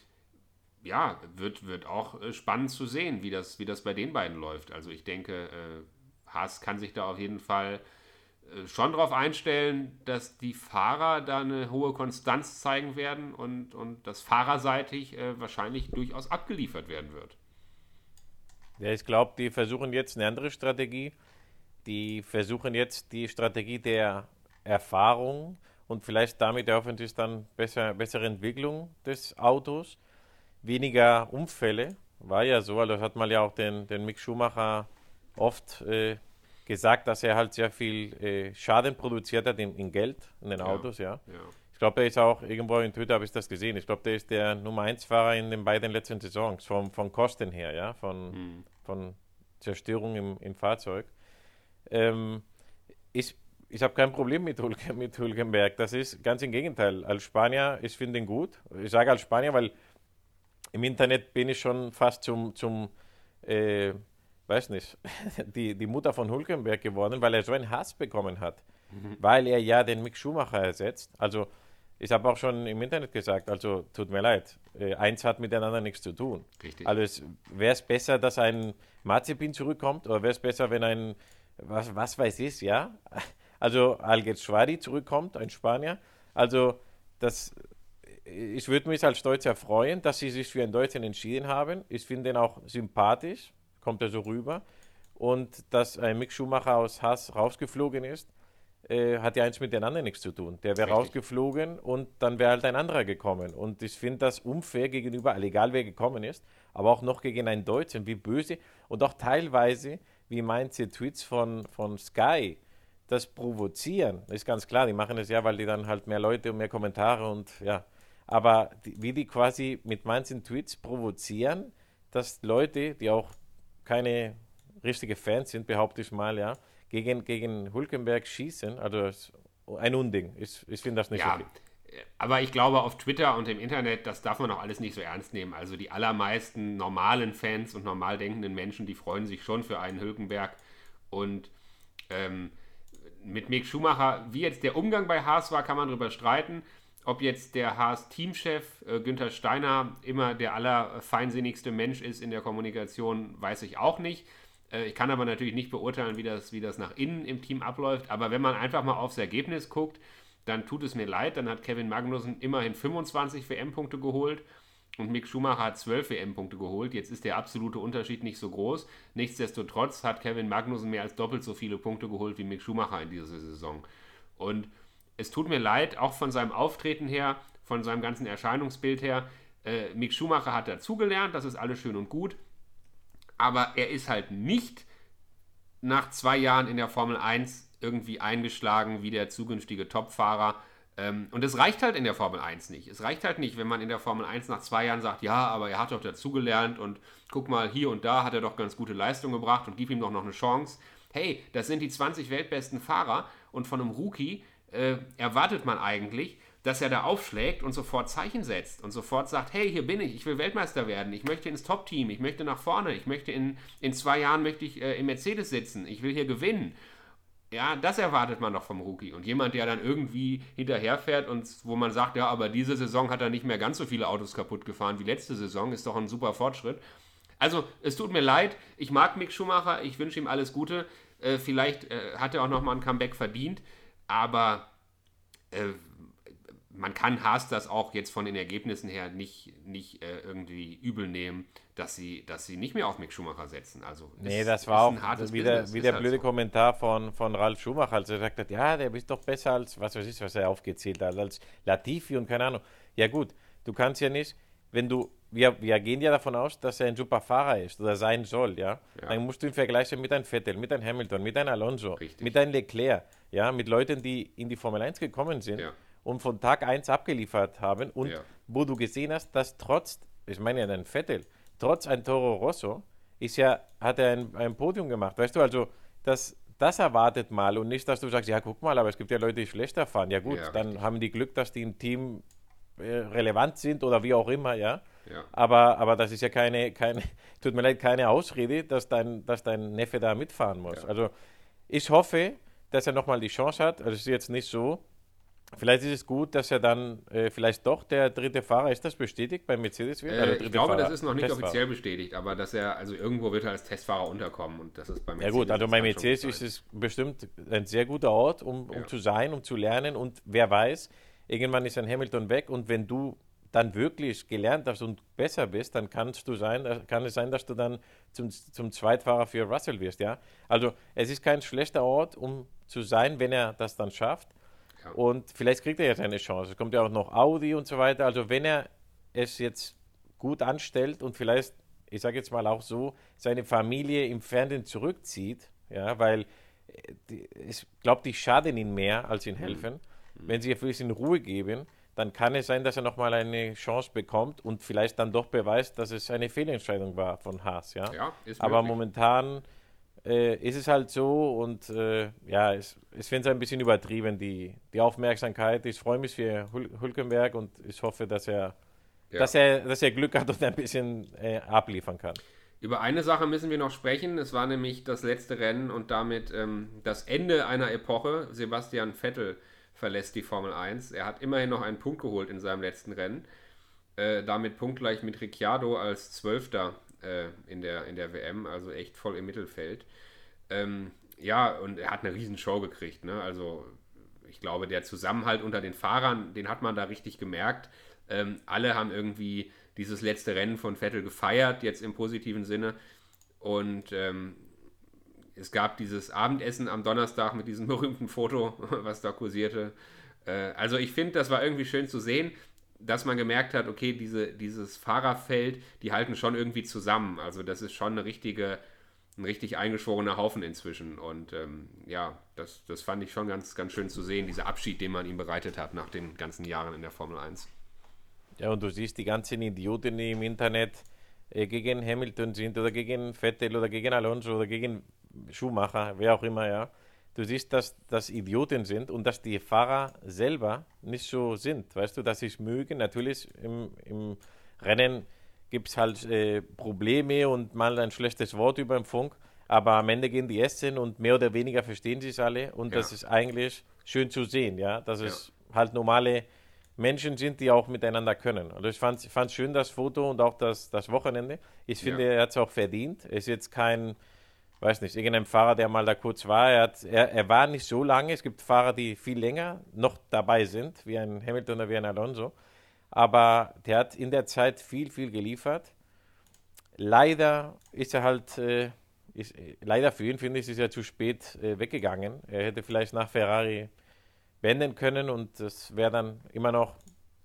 ja, wird, wird auch äh, spannend zu sehen, wie das, wie das bei den beiden läuft. Also ich denke, äh, Haas kann sich da auf jeden Fall äh, schon darauf einstellen, dass die Fahrer da eine hohe Konstanz zeigen werden und, und dass fahrerseitig äh, wahrscheinlich durchaus abgeliefert werden wird. Ja, ich glaube, die versuchen jetzt eine andere Strategie. Die versuchen jetzt die Strategie der Erfahrung und vielleicht damit hoffentlich dann besser, bessere Entwicklung des Autos, weniger Unfälle. War ja so, also das hat man ja auch den, den Mick Schumacher oft äh, gesagt, dass er halt sehr viel äh, Schaden produziert hat in, in Geld, in den Autos, ja. Ja. Ich glaube, der ist auch, irgendwo in Twitter habe ich das gesehen, ich glaube, der ist der Nummer 1 Fahrer in den beiden letzten Saisons, vom, von Kosten her, ja, von, von Zerstörung im, im Fahrzeug. Ähm, ich ich habe kein Problem mit, Hulke, mit Hülkenberg, das ist ganz im Gegenteil. Als Spanier, ich finde ihn gut. Ich sage als Spanier, weil im Internet bin ich schon fast zum, zum äh, weiß nicht, die, die Mutter von Hulkenberg geworden, weil er so einen Hass bekommen hat. Weil er ja den Mick Schumacher ersetzt. Also, ich habe auch schon im Internet gesagt, also tut mir leid, äh, eins hat miteinander nichts zu tun. Richtig. Also, wäre es besser, dass ein Mazepin zurückkommt oder wäre es besser, wenn ein, was, was weiß ich, ja? Also, Alguersuari zurückkommt, ein Spanier. Also, das, ich würde mich als Deutscher freuen, dass sie sich für einen Deutschen entschieden haben. Ich finde ihn auch sympathisch, kommt er so rüber. Und dass ein Mick Schumacher aus Haas rausgeflogen ist, äh, hat ja eins mit den anderen nichts zu tun. Der wäre rausgeflogen und dann wäre halt ein anderer gekommen. Und ich finde das unfair gegenüber, egal wer gekommen ist, aber auch noch gegen einen Deutschen, wie böse und auch teilweise, wie manche Tweets von, von Sky, das provozieren, ist ganz klar, die machen es ja, weil die dann halt mehr Leute und mehr Kommentare und ja. Aber die, wie die quasi mit manchen Tweets provozieren, dass Leute, die auch keine richtige Fans sind, behaupte ich mal, ja, gegen, gegen Hulkenberg schießen, also ein Unding. Ich, ich finde das nicht Ja, okay. Aber ich glaube, auf Twitter und im Internet, das darf man auch alles nicht so ernst nehmen. Also die allermeisten normalen Fans und normal denkenden Menschen, die freuen sich schon für einen Hülkenberg. Und ähm, mit Mick Schumacher, wie jetzt der Umgang bei Haas war, kann man darüber streiten. Ob jetzt der Haas-Teamchef äh, Günther Steiner immer der allerfeinsinnigste Mensch ist in der Kommunikation, weiß ich auch nicht. Äh, ich kann aber natürlich nicht beurteilen, wie das, wie das nach innen im Team abläuft. Aber wenn man einfach mal aufs Ergebnis guckt, dann tut es mir leid. Dann hat Kevin Magnussen immerhin 25 WM-Punkte geholt und Mick Schumacher hat 12 WM-Punkte geholt. Jetzt ist der absolute Unterschied nicht so groß. Nichtsdestotrotz hat Kevin Magnussen mehr als doppelt so viele Punkte geholt wie Mick Schumacher in dieser Saison. Und es tut mir leid, auch von seinem Auftreten her, von seinem ganzen Erscheinungsbild her. Äh, Mick Schumacher hat dazugelernt, das ist alles schön und gut. Aber er ist halt nicht nach zwei Jahren in der Formel 1 irgendwie eingeschlagen wie der zukünftige Topfahrer. Ähm, und es reicht halt in der Formel 1 nicht. Es reicht halt nicht, wenn man in der Formel 1 nach zwei Jahren sagt, ja, aber er hat doch dazugelernt und guck mal, hier und da hat er doch ganz gute Leistung gebracht und gib ihm doch noch eine Chance. Hey, das sind die 20 weltbesten Fahrer und von einem Rookie äh, erwartet man eigentlich, dass er da aufschlägt und sofort Zeichen setzt und sofort sagt, hey, hier bin ich, ich will Weltmeister werden, ich möchte ins Top-Team, ich möchte nach vorne, ich möchte in, in zwei Jahren möchte ich äh, im Mercedes sitzen, ich will hier gewinnen. Ja, das erwartet man doch vom Rookie. Und jemand, der dann irgendwie hinterherfährt und wo man sagt, ja, aber diese Saison hat er nicht mehr ganz so viele Autos kaputt gefahren wie letzte Saison, ist doch ein super Fortschritt. Also, es tut mir leid, ich mag Mick Schumacher, ich wünsche ihm alles Gute. Äh, vielleicht äh, hat er auch nochmal ein Comeback verdient, aber äh, man kann Haas das auch jetzt von den Ergebnissen her nicht, nicht äh, irgendwie übel nehmen, dass sie, dass sie nicht mehr auf Mick Schumacher setzen. Also nee, das war auch wie der, wie der blöde halt so. Kommentar von, von Ralf Schumacher, als er gesagt hat, ja, der ist doch besser als, was weiß ich, was er aufgezählt hat, als Latifi und keine Ahnung. Ja gut, du kannst ja nicht, wenn du, wir, wir gehen ja davon aus, dass er ein super Fahrer ist oder sein soll, ja, ja. dann musst du ihn vergleichen mit einem Vettel, mit einem Hamilton, mit einem Alonso, Richtig. mit einem Leclerc, ja, mit Leuten, die in die Formel 1 gekommen sind. Ja und von Tag 1 abgeliefert haben und ja. wo du gesehen hast, dass trotz, ich meine ja den Vettel, trotz ein Toro Rosso, ist ja, hat er ein, ein Podium gemacht. Weißt du, also das, das erwartet mal und nicht, dass du sagst, ja, guck mal, aber es gibt ja Leute, die schlechter fahren. Ja gut, ja, dann richtig. haben die Glück, dass die im Team äh, relevant sind oder wie auch immer, ja. ja. Aber, aber das ist ja keine, keine, tut mir leid, keine Ausrede, dass dein, dass dein Neffe da mitfahren muss. Ja. Also ich hoffe, dass er nochmal die Chance hat. Also es ist jetzt nicht so, Vielleicht ist es gut, dass er dann äh, vielleicht doch der dritte Fahrer, ist das bestätigt bei Mercedes wird? Äh, ich glaube, Fahrer, das ist noch nicht Testfahrer. offiziell bestätigt, aber dass er, also irgendwo wird er als Testfahrer unterkommen und das ist bei Mercedes. Ja gut, also bei Mercedes ist es bestimmt ein sehr guter Ort, um, um ja. zu sein, um zu lernen und wer weiß, irgendwann ist ein Hamilton weg und wenn du dann wirklich gelernt hast und besser bist, dann kannst du sein, äh, kann es sein, dass du dann zum, zum Zweitfahrer für Russell wirst, ja. Also es ist kein schlechter Ort, um zu sein, wenn er das dann schafft. Und vielleicht kriegt er ja seine Chance. Es kommt ja auch noch Audi und so weiter. Also wenn er es jetzt gut anstellt und vielleicht, ich sage jetzt mal auch so, seine Familie im Fernsehen zurückzieht, ja, weil äh, ich glaube, die schaden ihn mehr, als ihn mhm. helfen. Mhm. Wenn sie ein in Ruhe geben, dann kann es sein, dass er nochmal eine Chance bekommt und vielleicht dann doch beweist, dass es eine Fehlentscheidung war von Haas. Ja, ja Aber momentan äh, ist es halt so und äh, ja, ich, ich finde es ein bisschen übertrieben, die, die Aufmerksamkeit. Ich freue mich für Hul Hülkenberg und ich hoffe, dass er, ja. dass er, dass er Glück hat und ein bisschen äh, abliefern kann. Über eine Sache müssen wir noch sprechen. Es war nämlich das letzte Rennen und damit ähm, das Ende einer Epoche. Sebastian Vettel verlässt die Formel 1. Er hat immerhin noch einen Punkt geholt in seinem letzten Rennen. Äh, damit punktgleich mit Ricciardo als Zwölfter äh, in, der, in der WM, also echt voll im Mittelfeld. Ähm, ja, und er hat eine Riesenshow gekriegt. Ne? Also ich glaube, der Zusammenhalt unter den Fahrern, den hat man da richtig gemerkt. Ähm, alle haben irgendwie dieses letzte Rennen von Vettel gefeiert, jetzt im positiven Sinne. Und ähm, es gab dieses Abendessen am Donnerstag mit diesem berühmten Foto, was da kursierte. Äh, also ich finde, das war irgendwie schön zu sehen dass man gemerkt hat, okay, diese, dieses Fahrerfeld, die halten schon irgendwie zusammen. Also das ist schon eine richtige, ein richtig eingeschworener Haufen inzwischen. Und ähm, ja, das, das fand ich schon ganz, ganz schön zu sehen, dieser Abschied, den man ihm bereitet hat nach den ganzen Jahren in der Formel 1. Ja, und du siehst die ganzen Idioten, die im Internet äh, gegen Hamilton sind oder gegen Vettel oder gegen Alonso oder gegen Schumacher, wer auch immer, ja du siehst, dass das Idioten sind und dass die Fahrer selber nicht so sind. Weißt du, dass sie es mögen. Natürlich im, im Rennen gibt es halt äh, Probleme und mal ein schlechtes Wort über den Funk. Aber am Ende gehen die essen und mehr oder weniger verstehen sie es alle. Und ja. das ist eigentlich schön zu sehen, ja, dass ja. es halt normale Menschen sind, die auch miteinander können. Also ich fand es schön, das Foto und auch das, das Wochenende. Ich finde, ja. er hat es auch verdient. Es ist jetzt kein weiß nicht, irgendein Fahrer, der mal da kurz war. Er, hat, er, er war nicht so lange. Es gibt Fahrer, die viel länger noch dabei sind, wie ein Hamilton oder wie ein Alonso. Aber der hat in der Zeit viel, viel geliefert. Leider ist er halt, äh, ist, leider für ihn, finde ich, ist er zu spät äh, weggegangen. Er hätte vielleicht nach Ferrari wenden können und das wäre dann immer noch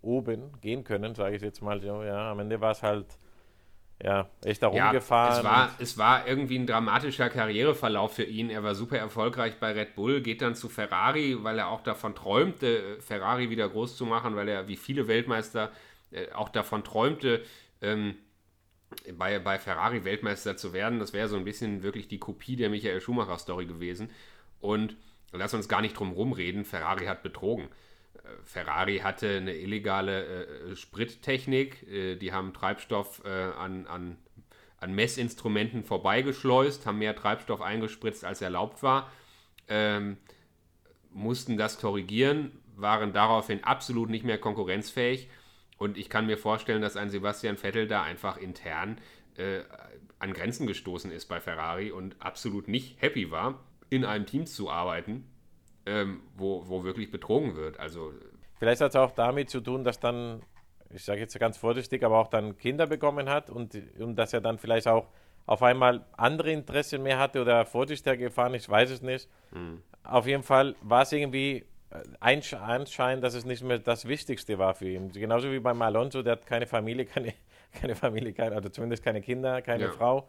oben gehen können, sage ich jetzt mal so. Ja, am Ende war es halt ja, echt da ja, rumgefahren. Es war, es war irgendwie ein dramatischer Karriereverlauf für ihn. Er war super erfolgreich bei Red Bull, geht dann zu Ferrari, weil er auch davon träumte, Ferrari wieder groß zu machen, weil er wie viele Weltmeister äh, auch davon träumte, ähm, bei, bei Ferrari Weltmeister zu werden. Das wäre so ein bisschen wirklich die Kopie der Michael Schumacher-Story gewesen. Und lass uns gar nicht drum rumreden, Ferrari hat betrogen. Ferrari hatte eine illegale äh, Sprittechnik. Äh, die haben Treibstoff äh, an, an, an Messinstrumenten vorbeigeschleust, haben mehr Treibstoff eingespritzt, als erlaubt war, ähm, mussten das korrigieren, waren daraufhin absolut nicht mehr konkurrenzfähig. Und ich kann mir vorstellen, dass ein Sebastian Vettel da einfach intern äh, an Grenzen gestoßen ist bei Ferrari und absolut nicht happy war, in einem Team zu arbeiten, ähm, wo, wo wirklich betrogen wird. Also Vielleicht hat es auch damit zu tun, dass dann, ich sage jetzt ganz vorsichtig, aber auch dann Kinder bekommen hat und, und dass er dann vielleicht auch auf einmal andere Interessen mehr hatte oder vorsichtiger gefahren, ich weiß es nicht. Mhm. Auf jeden Fall war es irgendwie ein Anschein, dass es nicht mehr das Wichtigste war für ihn. Genauso wie beim Alonso, der hat keine Familie, keine, keine Familie, keine, also zumindest keine Kinder, keine ja. Frau.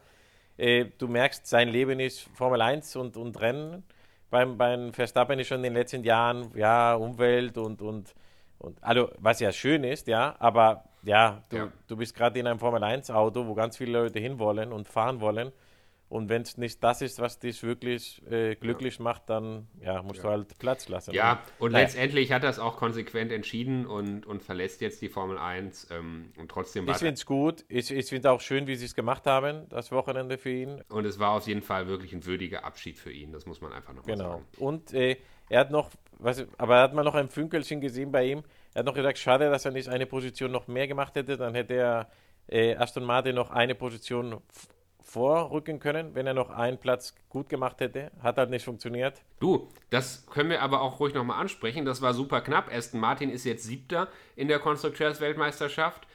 Äh, du merkst, sein Leben ist Formel 1 und, und Rennen beim, beim Verstappen ist schon in den letzten Jahren, ja, Umwelt und, und, und also was ja schön ist, ja, aber ja, du, ja. du bist gerade in einem Formel-1-Auto, wo ganz viele Leute hinwollen und fahren wollen. Und wenn es nicht das ist, was dich wirklich äh, glücklich ja. macht, dann ja, musst ja. du halt Platz lassen. Ja, und naja. letztendlich hat er es auch konsequent entschieden und, und verlässt jetzt die Formel 1. Ähm, und trotzdem war Ich finde es gut. Ich, ich finde auch schön, wie sie es gemacht haben, das Wochenende für ihn. Und es war auf jeden Fall wirklich ein würdiger Abschied für ihn. Das muss man einfach nochmal genau. sagen. Genau. Und äh, er hat noch, was, aber er hat man noch ein Fünkelchen gesehen bei ihm. Er hat noch gesagt, schade, dass er nicht eine Position noch mehr gemacht hätte. Dann hätte er äh, Aston Martin noch eine Position vorrücken können, wenn er noch einen Platz gut gemacht hätte. Hat halt nicht funktioniert. Du, das können wir aber auch ruhig nochmal ansprechen. Das war super knapp. Aston Martin ist jetzt siebter in der Konstrukteursweltmeisterschaft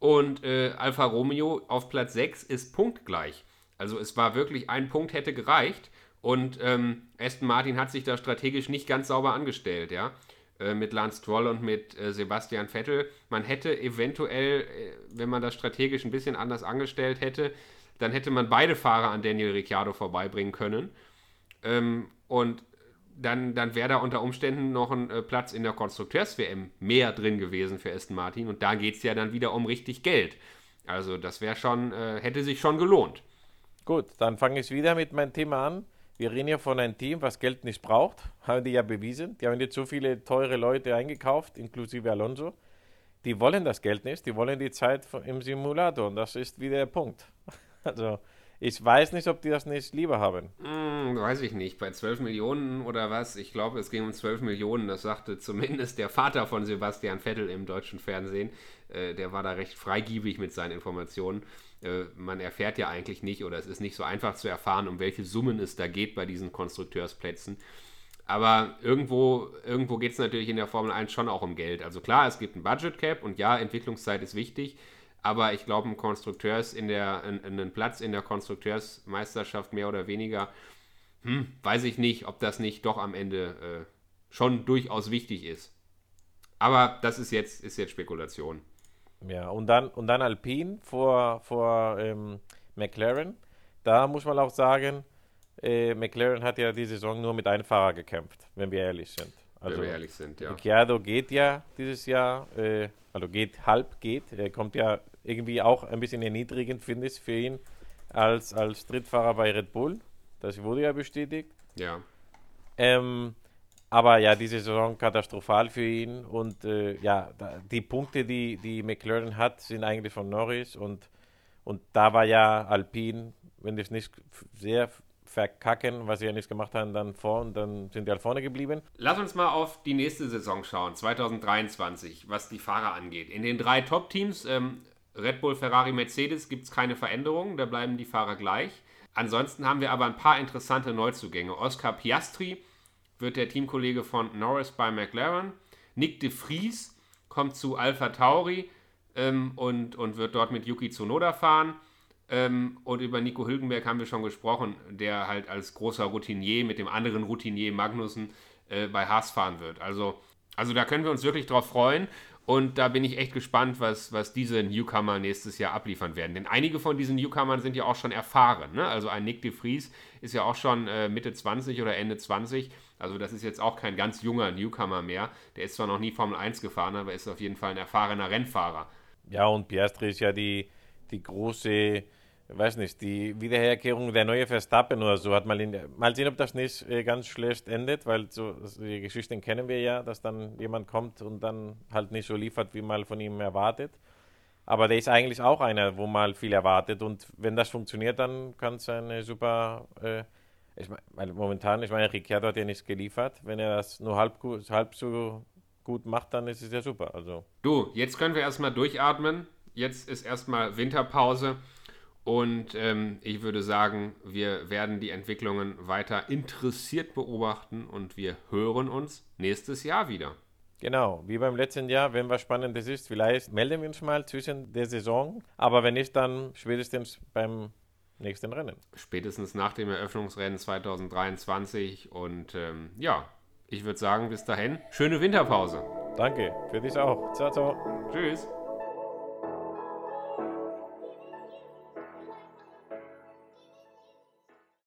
und äh, Alfa Romeo auf Platz 6 ist punktgleich. Also es war wirklich ein Punkt hätte gereicht und ähm, Aston Martin hat sich da strategisch nicht ganz sauber angestellt, ja äh, mit Lance Stroll und mit äh, Sebastian Vettel. Man hätte eventuell, äh, wenn man das strategisch ein bisschen anders angestellt hätte, dann hätte man beide Fahrer an Daniel Ricciardo vorbeibringen können. Ähm, und dann, dann wäre da unter Umständen noch ein äh, Platz in der Konstrukteurs-WM mehr drin gewesen für Aston Martin. Und da geht es ja dann wieder um richtig Geld. Also das wäre schon, äh, hätte sich schon gelohnt. Gut, dann fange ich wieder mit meinem Thema an. Wir reden ja von einem Team, was Geld nicht braucht. Haben die ja bewiesen. Die haben jetzt so viele teure Leute eingekauft, inklusive Alonso. Die wollen das Geld nicht, die wollen die Zeit im Simulator. Und das ist wieder der Punkt. Also ich weiß nicht, ob die das nicht lieber haben. Hm, weiß ich nicht. Bei 12 Millionen oder was? Ich glaube, es ging um 12 Millionen. Das sagte zumindest der Vater von Sebastian Vettel im deutschen Fernsehen. Äh, der war da recht freigiebig mit seinen Informationen. Äh, man erfährt ja eigentlich nicht oder es ist nicht so einfach zu erfahren, um welche Summen es da geht bei diesen Konstrukteursplätzen. Aber irgendwo, irgendwo geht es natürlich in der Formel 1 schon auch um Geld. Also klar, es gibt ein Budget Cap und ja, Entwicklungszeit ist wichtig. Aber ich glaube, ein Konstrukteurs in der, einen Platz in der Konstrukteursmeisterschaft mehr oder weniger, hm, weiß ich nicht, ob das nicht doch am Ende äh, schon durchaus wichtig ist. Aber das ist jetzt, ist jetzt Spekulation. Ja, und dann, und dann Alpine vor, vor ähm, McLaren. Da muss man auch sagen, äh, McLaren hat ja die Saison nur mit einem Fahrer gekämpft, wenn wir ehrlich sind. Also, wenn wir ehrlich sind, ja. Ricciardo geht ja dieses Jahr, äh, also geht halb geht. Er kommt ja irgendwie auch ein bisschen erniedrigend, finde ich, für ihn als, als Drittfahrer bei Red Bull. Das wurde ja bestätigt. Ja. Ähm, aber ja, diese Saison katastrophal für ihn. Und äh, ja, die Punkte, die, die McLaren hat, sind eigentlich von Norris. Und, und da war ja Alpine, wenn das nicht sehr verkacken, was sie ja nicht gemacht haben, dann vor und dann sind die halt vorne geblieben. Lass uns mal auf die nächste Saison schauen, 2023, was die Fahrer angeht. In den drei Top-Teams ähm, Red Bull, Ferrari, Mercedes gibt es keine Veränderungen, da bleiben die Fahrer gleich. Ansonsten haben wir aber ein paar interessante Neuzugänge. Oscar Piastri wird der Teamkollege von Norris bei McLaren. Nick de Vries kommt zu Alpha Tauri ähm, und, und wird dort mit Yuki Tsunoda fahren. Ähm, und über Nico Hülkenberg haben wir schon gesprochen, der halt als großer Routinier mit dem anderen Routinier Magnussen äh, bei Haas fahren wird. Also, also da können wir uns wirklich drauf freuen. Und da bin ich echt gespannt, was, was diese Newcomer nächstes Jahr abliefern werden. Denn einige von diesen Newcomern sind ja auch schon erfahren. Ne? Also ein Nick de Vries ist ja auch schon äh, Mitte 20 oder Ende 20. Also das ist jetzt auch kein ganz junger Newcomer mehr. Der ist zwar noch nie Formel 1 gefahren, aber ist auf jeden Fall ein erfahrener Rennfahrer. Ja, und Piastri ist ja die, die große weiß nicht, die Wiederherkehrung der neue Verstappen oder so hat mal in mal sehen, ob das nicht äh, ganz schlecht endet, weil so die Geschichten kennen wir ja, dass dann jemand kommt und dann halt nicht so liefert, wie man von ihm erwartet. Aber der ist eigentlich auch einer, wo man viel erwartet und wenn das funktioniert, dann kann es eine super äh, ich meine, momentan, ich meine, Ricciardo hat ja nichts geliefert. Wenn er das nur halb, halb so gut macht, dann ist es ja super. Also. Du, jetzt können wir erstmal durchatmen. Jetzt ist erstmal Winterpause. Und ähm, ich würde sagen, wir werden die Entwicklungen weiter interessiert beobachten und wir hören uns nächstes Jahr wieder. Genau, wie beim letzten Jahr, wenn was Spannendes ist, vielleicht melden wir uns mal zwischen der Saison, aber wenn nicht, dann spätestens beim nächsten Rennen. Spätestens nach dem Eröffnungsrennen 2023 und ähm, ja, ich würde sagen, bis dahin, schöne Winterpause. Danke, für dich auch. Ciao, ciao. Tschüss.